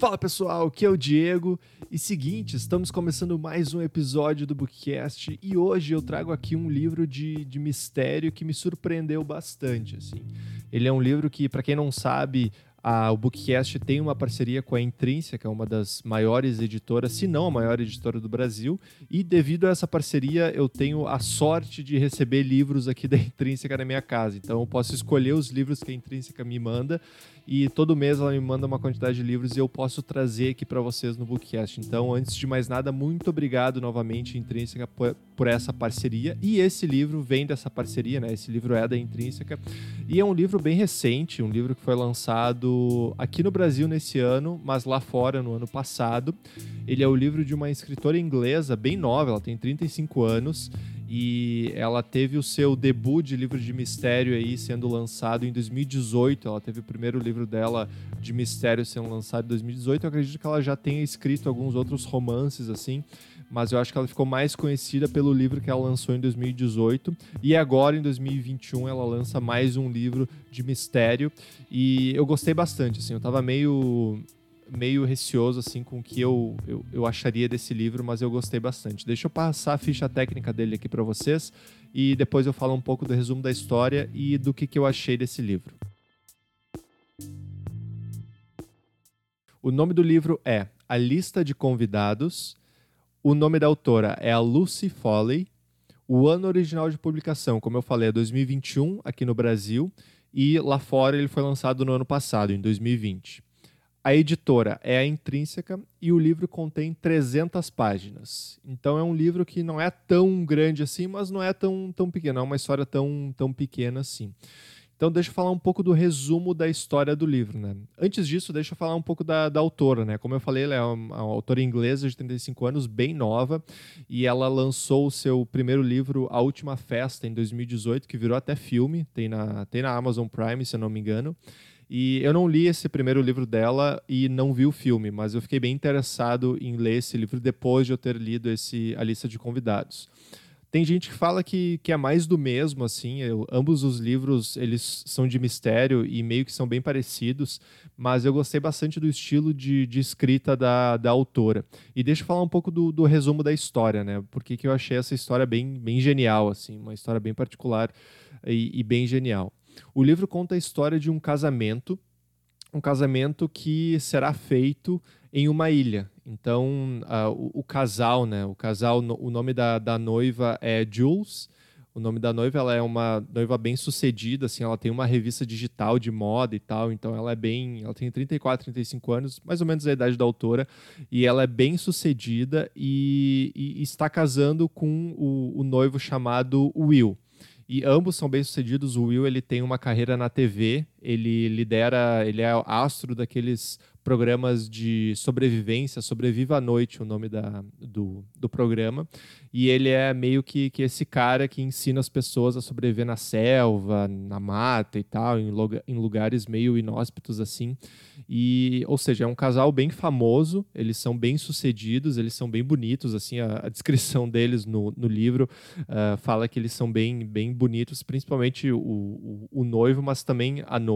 Fala pessoal, aqui é o Diego. E seguinte, estamos começando mais um episódio do Bookcast e hoje eu trago aqui um livro de, de mistério que me surpreendeu bastante. Assim. Ele é um livro que, para quem não sabe, a, o Bookcast tem uma parceria com a Intrínseca, uma das maiores editoras, se não a maior editora do Brasil. E devido a essa parceria, eu tenho a sorte de receber livros aqui da Intrínseca na minha casa. Então eu posso escolher os livros que a Intrínseca me manda e todo mês ela me manda uma quantidade de livros e eu posso trazer aqui para vocês no Bookcast. Então, antes de mais nada, muito obrigado novamente, Intrínseca, por, essa parceria. E esse livro vem dessa parceria, né? Esse livro é da Intrínseca. E é um livro bem recente, um livro que foi lançado aqui no Brasil nesse ano, mas lá fora no ano passado. Ele é o livro de uma escritora inglesa bem nova, ela tem 35 anos e ela teve o seu debut de livro de mistério aí sendo lançado em 2018. Ela teve o primeiro livro dela de mistério sendo lançado em 2018. Eu acredito que ela já tenha escrito alguns outros romances assim, mas eu acho que ela ficou mais conhecida pelo livro que ela lançou em 2018 e agora em 2021 ela lança mais um livro de mistério e eu gostei bastante assim. Eu tava meio meio receoso assim com o que eu, eu, eu acharia desse livro, mas eu gostei bastante. Deixa eu passar a ficha técnica dele aqui para vocês e depois eu falo um pouco do resumo da história e do que, que eu achei desse livro. O nome do livro é A Lista de Convidados. O nome da autora é a Lucy Foley. O ano original de publicação, como eu falei, é 2021 aqui no Brasil e lá fora ele foi lançado no ano passado, em 2020. A editora é a Intrínseca e o livro contém 300 páginas. Então é um livro que não é tão grande assim, mas não é tão, tão pequeno, é uma história tão, tão pequena assim. Então deixa eu falar um pouco do resumo da história do livro. Né? Antes disso, deixa eu falar um pouco da, da autora. Né? Como eu falei, ela é uma, uma, autora inglesa de 35 anos, bem nova, e ela lançou o seu primeiro livro, A Última Festa, em 2018, que virou até filme, tem na, tem na Amazon Prime, se eu não me engano. E eu não li esse primeiro livro dela e não vi o filme, mas eu fiquei bem interessado em ler esse livro depois de eu ter lido esse A Lista de Convidados. Tem gente que fala que, que é mais do mesmo, assim. Eu, ambos os livros eles são de mistério e meio que são bem parecidos, mas eu gostei bastante do estilo de, de escrita da, da autora. E deixa eu falar um pouco do, do resumo da história, né? Porque que eu achei essa história bem, bem genial, assim, uma história bem particular e, e bem genial. O livro conta a história de um casamento, um casamento que será feito em uma ilha. Então, uh, o, o, casal, né? O casal, no, o nome da, da noiva é Jules. O nome da noiva, ela é uma noiva bem sucedida, assim, ela tem uma revista digital de moda e tal, então ela é bem, ela tem 34, 35 anos, mais ou menos a idade da autora, e ela é bem sucedida e, e está casando com o, o noivo chamado Will. E ambos são bem-sucedidos. O Will ele tem uma carreira na TV, ele lidera, ele é astro daqueles programas de sobrevivência, Sobreviva à Noite, o nome da, do, do programa. E ele é meio que, que esse cara que ensina as pessoas a sobreviver na selva, na mata e tal, em, em lugares meio inóspitos assim. E, ou seja, é um casal bem famoso, eles são bem sucedidos, eles são bem bonitos, assim, a, a descrição deles no, no livro uh, fala que eles são bem, bem bonitos, principalmente o, o, o noivo, mas também a noiva.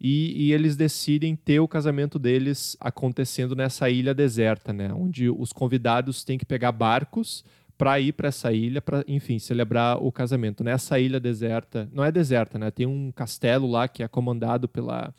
E, e eles decidem ter o casamento deles acontecendo nessa ilha deserta, né? Onde os convidados têm que pegar barcos para ir para essa ilha, para, enfim, celebrar o casamento. Nessa ilha deserta, não é deserta, né? Tem um castelo lá que é comandado pela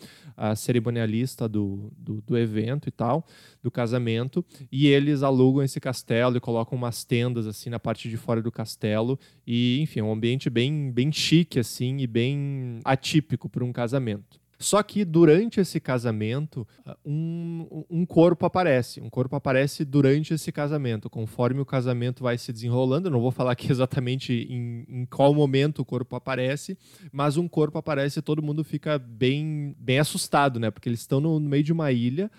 cerimonialista do, do, do, evento e tal, do casamento, e eles alugam esse castelo e colocam umas tendas assim na parte de fora do castelo e, enfim, é um ambiente bem, bem chique assim e bem atípico para um casamento. Só que durante esse casamento, um, um corpo aparece. Um corpo aparece durante esse casamento. Conforme o casamento vai se desenrolando, eu não vou falar aqui exatamente em, em qual momento o corpo aparece, mas um corpo aparece e todo mundo fica bem, bem assustado, né? Porque eles estão no, no meio de uma ilha,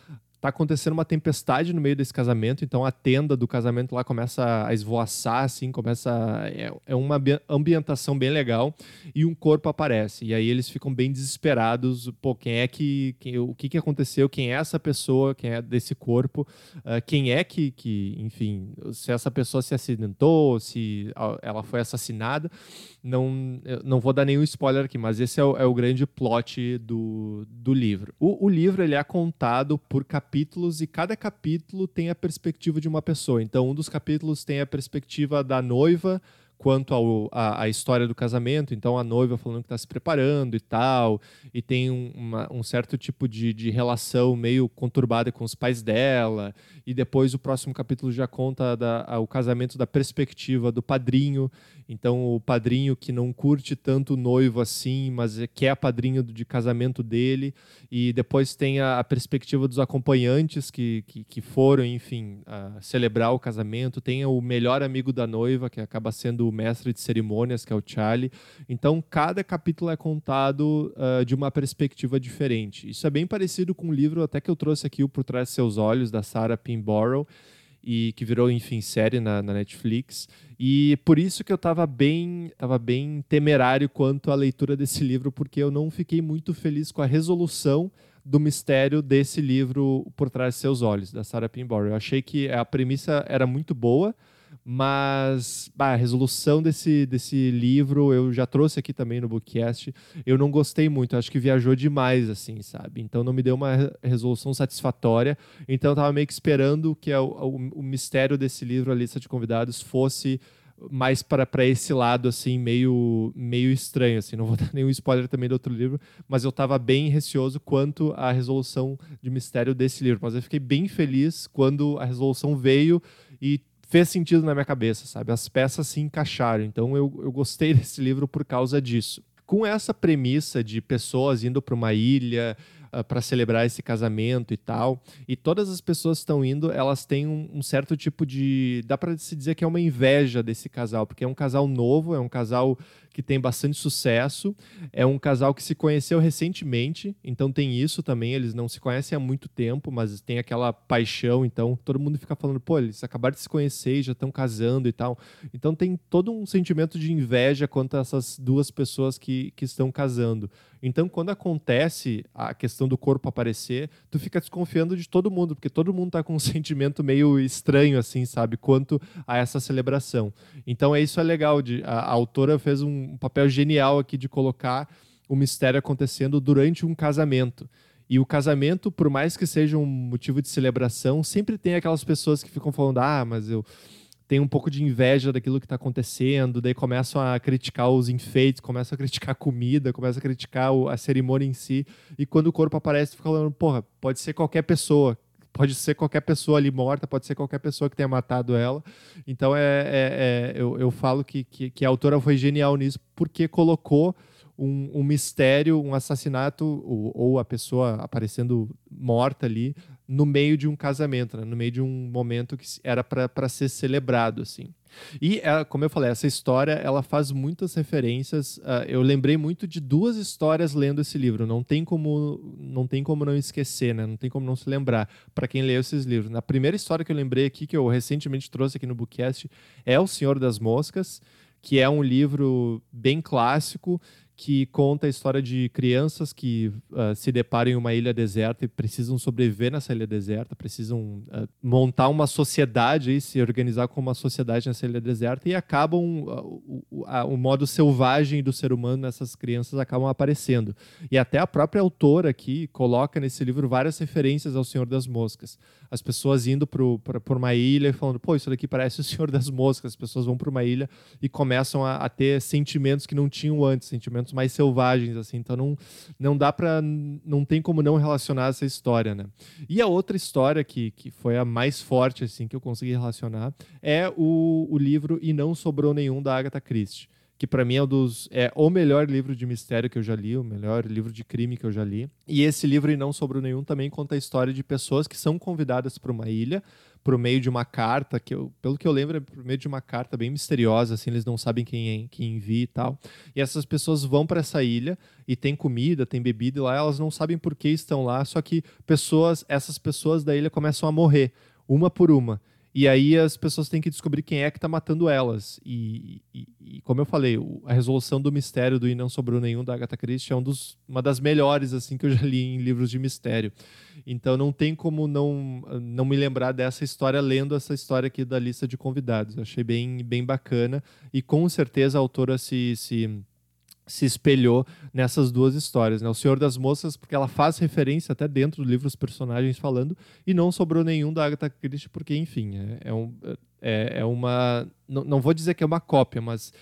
tá acontecendo uma tempestade no meio desse casamento, então a tenda do casamento lá começa a esvoaçar, assim, começa. É, é uma ambientação bem legal e um corpo aparece. E aí eles ficam bem desesperados. Pô, quem é que. Quem, o que, que aconteceu? Quem é essa pessoa? Quem é desse corpo? Uh, quem é que, que, enfim, se essa pessoa se acidentou, se ela foi assassinada. Não, não vou dar nenhum spoiler aqui, mas esse é o, é o grande plot do, do livro. O, o livro ele é contado por capítulos capítulos e cada capítulo tem a perspectiva de uma pessoa. Então, um dos capítulos tem a perspectiva da noiva quanto ao, a, a, história do casamento. Então, a noiva falando que está se preparando e tal, e tem um, uma, um certo tipo de, de relação meio conturbada com os pais dela. E depois, o próximo capítulo já conta da, a, o casamento da perspectiva do padrinho. Então, o padrinho que não curte tanto o noivo assim, mas é, quer padrinho de casamento dele. E depois tem a, a perspectiva dos acompanhantes que, que, que foram, enfim, celebrar o casamento. Tem o melhor amigo da noiva, que acaba sendo mestre de cerimônias, que é o Charlie. Então, cada capítulo é contado uh, de uma perspectiva diferente. Isso é bem parecido com o livro até que eu trouxe aqui, o Por Trás de Seus Olhos, da Sarah Pinborough, e que virou, enfim, série na, na Netflix. E por isso que eu estava bem, tava bem temerário quanto à leitura desse livro, porque eu não fiquei muito feliz com a resolução do mistério desse livro Por Trás de Seus Olhos, da Sarah Pinborough. Eu achei que a premissa era muito boa, mas bah, a resolução desse, desse livro eu já trouxe aqui também no bookcast. Eu não gostei muito, acho que viajou demais, assim, sabe? Então não me deu uma resolução satisfatória. Então eu tava meio que esperando que o, o, o mistério desse livro, a lista de convidados, fosse mais para esse lado assim meio meio estranho assim não vou dar nenhum spoiler também do outro livro mas eu estava bem receoso quanto à resolução de mistério desse livro mas eu fiquei bem feliz quando a resolução veio e fez sentido na minha cabeça, sabe? As peças se encaixaram. Então eu, eu gostei desse livro por causa disso. Com essa premissa de pessoas indo para uma ilha, para celebrar esse casamento e tal. E todas as pessoas que estão indo, elas têm um, um certo tipo de. Dá para se dizer que é uma inveja desse casal, porque é um casal novo, é um casal que tem bastante sucesso. É um casal que se conheceu recentemente, então tem isso também. Eles não se conhecem há muito tempo, mas tem aquela paixão. Então todo mundo fica falando, pô, eles acabaram de se conhecer e já estão casando e tal. Então tem todo um sentimento de inveja quanto a essas duas pessoas que, que estão casando. Então, quando acontece a questão do corpo aparecer, tu fica desconfiando de todo mundo, porque todo mundo tá com um sentimento meio estranho, assim, sabe? Quanto a essa celebração. Então, é isso é legal. De, a, a autora fez um papel genial aqui de colocar o mistério acontecendo durante um casamento. E o casamento, por mais que seja um motivo de celebração, sempre tem aquelas pessoas que ficam falando: ah, mas eu tem um pouco de inveja daquilo que está acontecendo, daí começam a criticar os enfeites, começam a criticar a comida, começam a criticar a cerimônia em si, e quando o corpo aparece, fica falando, porra, pode ser qualquer pessoa, pode ser qualquer pessoa ali morta, pode ser qualquer pessoa que tenha matado ela. Então é, é, é eu, eu falo que, que, que, a autora foi genial nisso, porque colocou um, um mistério, um assassinato, ou, ou, a pessoa aparecendo morta ali, no meio de um casamento, né? no meio de um momento que era para ser celebrado, assim. E, é, como eu falei, essa história ela faz muitas referências. Uh, eu lembrei muito de duas histórias lendo esse livro. Não tem como não tem como não esquecer, né? Não tem como não se lembrar para quem leu esses livros. Na primeira história que eu lembrei aqui, que eu recentemente trouxe aqui no Bookcast, é O Senhor das Moscas, que é um livro bem clássico que conta a história de crianças que uh, se deparam em uma ilha deserta e precisam sobreviver nessa ilha deserta, precisam uh, montar uma sociedade e se organizar como uma sociedade nessa ilha deserta e acabam uh, o, o, modo selvagem do ser humano nessas crianças acabam aparecendo. E até a própria autora aqui coloca nesse livro várias referências ao Senhor das Moscas. As pessoas indo para uma ilha e falando, pô, isso daqui parece o Senhor das Moscas. As pessoas vão para uma ilha e começam a, a ter sentimentos que não tinham antes, sentimentos momentos mais selvagens, assim. Então não, não dá para não tem como não relacionar essa história, né? E a outra história que, que foi a mais forte, assim, que eu consegui relacionar é o, o livro E Não Sobrou Nenhum, da Agatha Christie que para mim é, um dos, é o melhor livro de mistério que eu já li, o melhor livro de crime que eu já li. E esse livro, E Não Sobrou Nenhum, também conta a história de pessoas que são convidadas para uma ilha por meio de uma carta, que eu, pelo que eu lembro, é por meio de uma carta bem misteriosa, assim, eles não sabem quem, é, quem envia e tal. E essas pessoas vão para essa ilha e tem comida, tem bebida e lá, elas não sabem por que estão lá, só que pessoas, essas pessoas da ilha começam a morrer, uma por uma. E aí as pessoas têm que descobrir quem é que está matando elas. E, e, e, como eu falei, a resolução do mistério do E Não Sobrou Nenhum da Agatha Christie é um dos, uma das melhores assim que eu já li em livros de mistério. Então não tem como não, não me lembrar dessa história lendo essa história aqui da lista de convidados. Achei bem, bem bacana. E com certeza a autora se, se se espelhou nessas duas histórias, né? O Senhor das Moças, porque ela faz referência até dentro do livro os personagens falando, e não sobrou nenhum da Agatha Christie, porque, enfim, é, é, um, é, é uma... Não, não vou dizer que é uma cópia, mas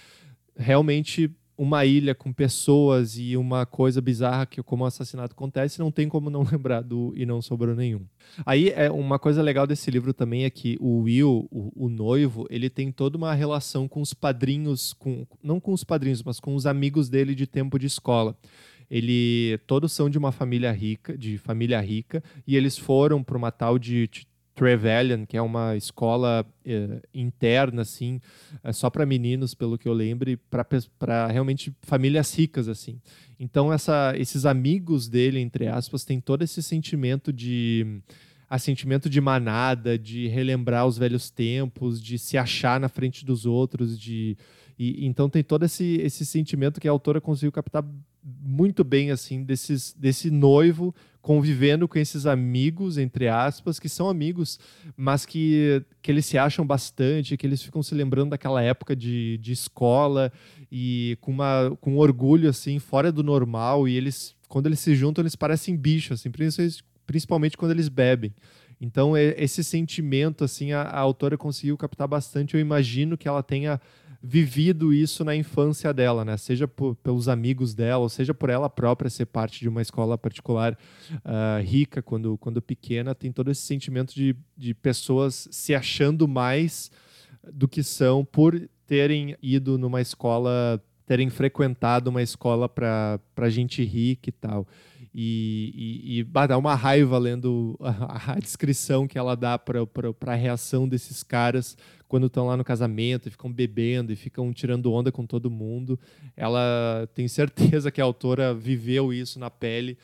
realmente uma ilha com pessoas e uma coisa bizarra que como assassinato acontece, não tem como não lembrar do e não sobrou nenhum. Aí é uma coisa legal desse livro também é que o Will, o, o, noivo, ele tem toda uma relação com os padrinhos, com não com os padrinhos, mas com os amigos dele de tempo de escola. Ele todos são de uma família rica, de família rica, e eles foram para uma tal de Trevelyan, que é uma escola eh, interna, assim, é só para meninos, pelo que eu lembro, para realmente famílias ricas, assim. Então, essa, esses amigos dele, entre aspas, têm todo esse sentimento de a sentimento de manada, de relembrar os velhos tempos, de se achar na frente dos outros, de e, então tem todo esse, esse sentimento que a autora conseguiu captar muito bem assim desses, desse noivo convivendo com esses amigos entre aspas que são amigos mas que, que eles se acham bastante que eles ficam se lembrando daquela época de, de escola e com uma com um orgulho assim fora do normal. E eles quando eles se juntam eles parecem bichos assim principalmente quando eles bebem. Então esse sentimento assim a, a autora conseguiu captar bastante. Eu imagino que ela tenha vivido isso na infância dela, né? Seja por, pelos amigos dela, ou seja por ela própria ser parte de uma escola particular uh, rica quando, quando pequena, tem todo esse sentimento de, de pessoas se achando mais do que são por terem ido numa escola, terem frequentado uma escola para gente rica e tal. E, e, e dá uma raiva lendo a, a descrição que ela dá para a reação desses caras quando estão lá no casamento e ficam bebendo e ficam tirando onda com todo mundo. Ela tem certeza que a autora viveu isso na pele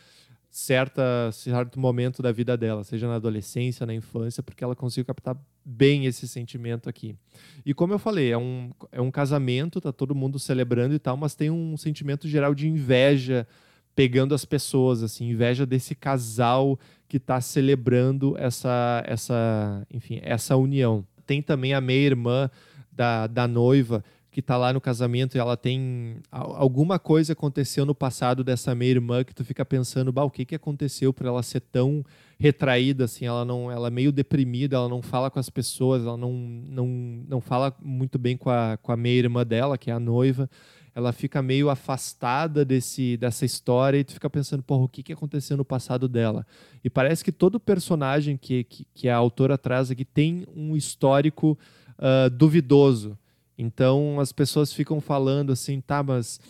certa certo momento da vida dela, seja na adolescência, na infância, porque ela conseguiu captar bem esse sentimento aqui. E como eu falei, é um, é um casamento, tá todo mundo celebrando e tal, mas tem um sentimento geral de inveja pegando as pessoas, assim, inveja desse casal que está celebrando essa, essa, enfim, essa união tem também a meia-irmã da, da noiva que está lá no casamento e ela tem alguma coisa aconteceu no passado dessa meia-irmã que tu fica pensando, bah, o que que aconteceu para ela ser tão retraída assim, ela não, ela é meio deprimida, ela não fala com as pessoas, ela não não, não fala muito bem com a com a meia-irmã dela, que é a noiva ela fica meio afastada desse, dessa história e tu fica pensando, porra, o que, que aconteceu no passado dela? E parece que todo personagem que, que, que a autora traz aqui tem um histórico uh, duvidoso. Então as pessoas ficam falando assim, tá, mas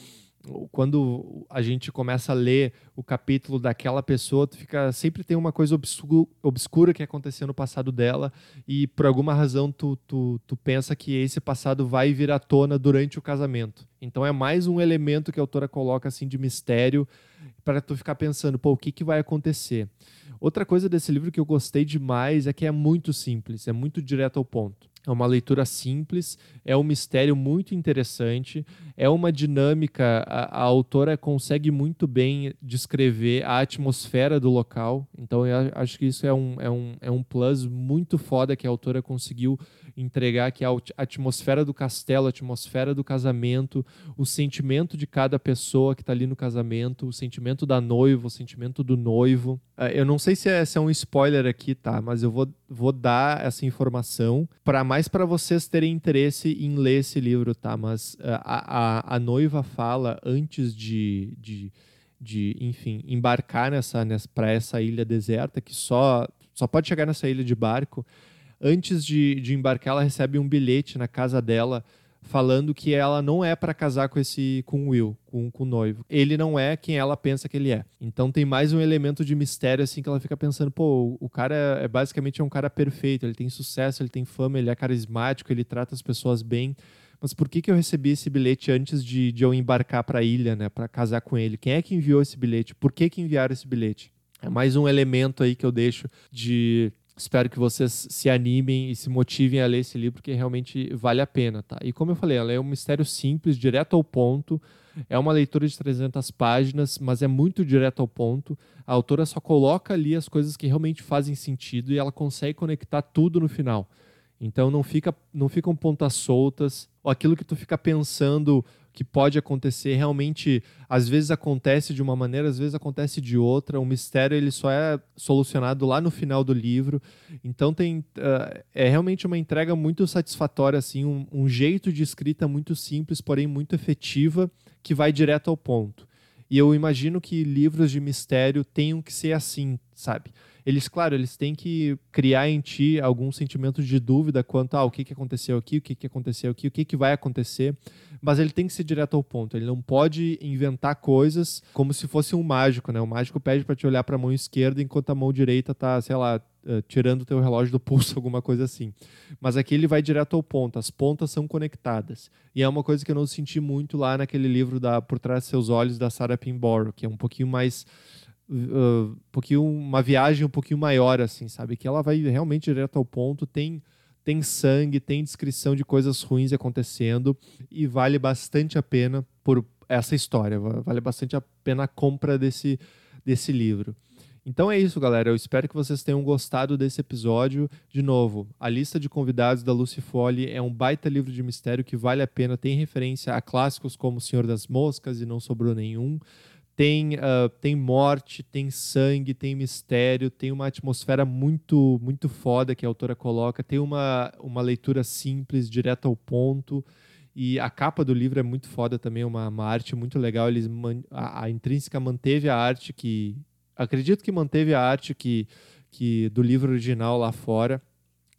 quando a gente começa a ler o capítulo daquela pessoa, tu fica sempre tem uma coisa obscura que aconteceu no passado dela e por alguma razão tu, tu, tu pensa que esse passado vai vir à tona durante o casamento. Então é mais um elemento que a autora coloca assim de mistério para tu ficar pensando, pô, o que, que vai acontecer? Outra coisa desse livro que eu gostei demais é que é muito simples, é muito direto ao ponto. É uma leitura simples, é um mistério muito interessante, é uma dinâmica. A, a, autora consegue muito bem descrever a atmosfera do local, então eu acho que isso é um, é um, é um plus muito foda que a autora conseguiu entregar que a atmosfera do castelo, a atmosfera do casamento, o sentimento de cada pessoa que está ali no casamento, o sentimento da noiva, o sentimento do noivo. É, eu não sei se é, se é um spoiler aqui, tá? Mas eu vou, vou dar essa informação para mais para vocês terem interesse em ler esse livro, tá? Mas é, a, a, a noiva fala antes de, de, de enfim, embarcar nessa, nessa para essa ilha deserta que só só pode chegar nessa ilha de barco antes de, de embarcar, ela recebe um bilhete na casa dela falando que ela não é para casar com esse com o Will, com, com o noivo. Ele não é quem ela pensa que ele é. Então tem mais um elemento de mistério assim que ela fica pensando, pô, o cara é, é basicamente é um cara perfeito, ele tem sucesso, ele tem fama, ele é carismático, ele trata as pessoas bem. Mas por que, que eu recebi esse bilhete antes de, de eu embarcar para a ilha, né, para casar com ele? Quem é que enviou esse bilhete? Por que que enviaram esse bilhete? É mais um elemento aí que eu deixo de Espero que vocês se animem e se motivem a ler esse livro, que realmente vale a pena, tá? E como eu falei, ela é um mistério simples, direto ao ponto. É uma leitura de 300 páginas, mas é muito direto ao ponto. A autora só coloca ali as coisas que realmente fazem sentido e ela consegue conectar tudo no final. Então não fica não ficam pontas soltas, ou aquilo que tu fica pensando que pode acontecer realmente às vezes acontece de uma maneira, às vezes acontece de outra. O mistério ele só é solucionado lá no final do livro. Então tem uh, é realmente uma entrega muito satisfatória assim, um, um jeito de escrita muito simples, porém muito efetiva, que vai direto ao ponto. E eu imagino que livros de mistério tenham que ser assim, sabe? Eles, claro, eles têm que criar em ti algum sentimento de dúvida quanto ao ah, que, que aconteceu aqui, o que, que aconteceu aqui, o que, que vai acontecer, mas ele tem que ser direto ao ponto. Ele não pode inventar coisas como se fosse um mágico, né? O mágico pede para te olhar para a mão esquerda enquanto a mão direita tá, sei lá, uh, tirando o teu relógio do pulso, alguma coisa assim. Mas aqui ele vai direto ao ponto, as pontas são conectadas. E é uma coisa que eu não senti muito lá naquele livro da Por Trás de Seus Olhos, da Sarah Pinborough, que é um pouquinho mais... Uh, um pouquinho uma viagem um pouquinho maior assim sabe que ela vai realmente direto ao ponto tem tem sangue tem descrição de coisas ruins acontecendo e vale bastante a pena por essa história vale bastante a pena a compra desse desse livro então é isso, galera. Eu espero que vocês tenham gostado desse episódio. De novo, a lista de convidados da Lucy Foley é um baita livro de mistério que vale a pena. Tem referência a clássicos como Senhor das Moscas e Não Sobrou Nenhum. Tem, uh, tem morte, tem sangue, tem mistério, tem uma atmosfera muito muito foda que a autora coloca. Tem uma, uma leitura simples, direta ao ponto. E a capa do livro é muito foda também, uma, uma arte muito legal. Eles a, a Intrínseca manteve a arte que acredito que manteve a arte que, que do livro original lá fora.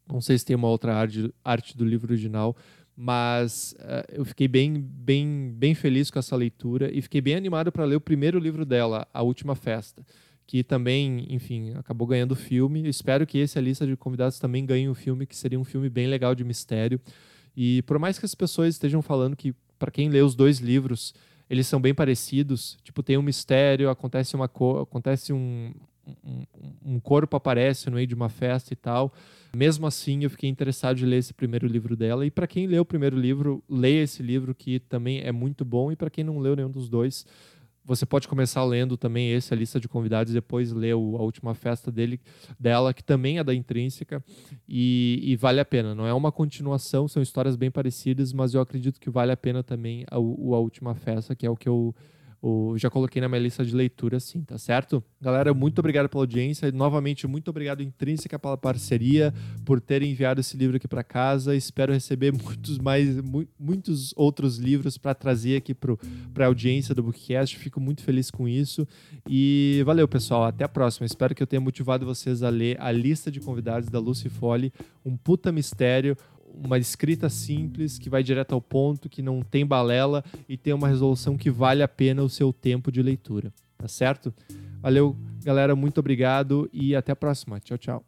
Não sei se tem uma outra arte, arte do livro original, mas uh, eu fiquei bem, bem, bem feliz com essa leitura e fiquei bem animado para ler o primeiro livro dela, A Última Festa, que também, enfim, acabou ganhando o filme. Eu espero que esse a lista de convidados também ganhe o um filme, que seria um filme bem legal de mistério. E por mais que as pessoas estejam falando que para quem lê os dois livros eles são bem parecidos. Tipo, tem um mistério, acontece uma acontece um, um, um, corpo aparece no meio de uma festa e tal. Mesmo assim, eu fiquei interessado em ler esse primeiro livro dela. E para quem leu o primeiro livro, leia esse livro que também é muito bom. E para quem não leu nenhum dos dois, você pode começar lendo também esse, a lista de convidados, e depois ler a última festa dele, dela, que também é da Intrínseca, e, e, vale a pena. Não é uma continuação, são histórias bem parecidas, mas eu acredito que vale a pena também a, a última festa, que é o que eu o, já coloquei na minha lista de leitura, sim, tá certo? Galera, muito obrigado pela audiência. Novamente, muito obrigado, Intrínseca, pela parceria, por terem enviado esse livro aqui para casa. Espero receber muitos mais, mu muitos outros livros para trazer aqui para a audiência do Bookcast. Fico muito feliz com isso. E valeu, pessoal. Até a próxima. Espero que eu tenha motivado vocês a ler a lista de convidados da Lucy Foley. Um puta mistério uma escrita simples, que vai direto ao ponto, que não tem balela e tem uma resolução que vale a pena o seu tempo de leitura. Tá certo? Valeu, galera, muito obrigado e até a próxima. Tchau, tchau.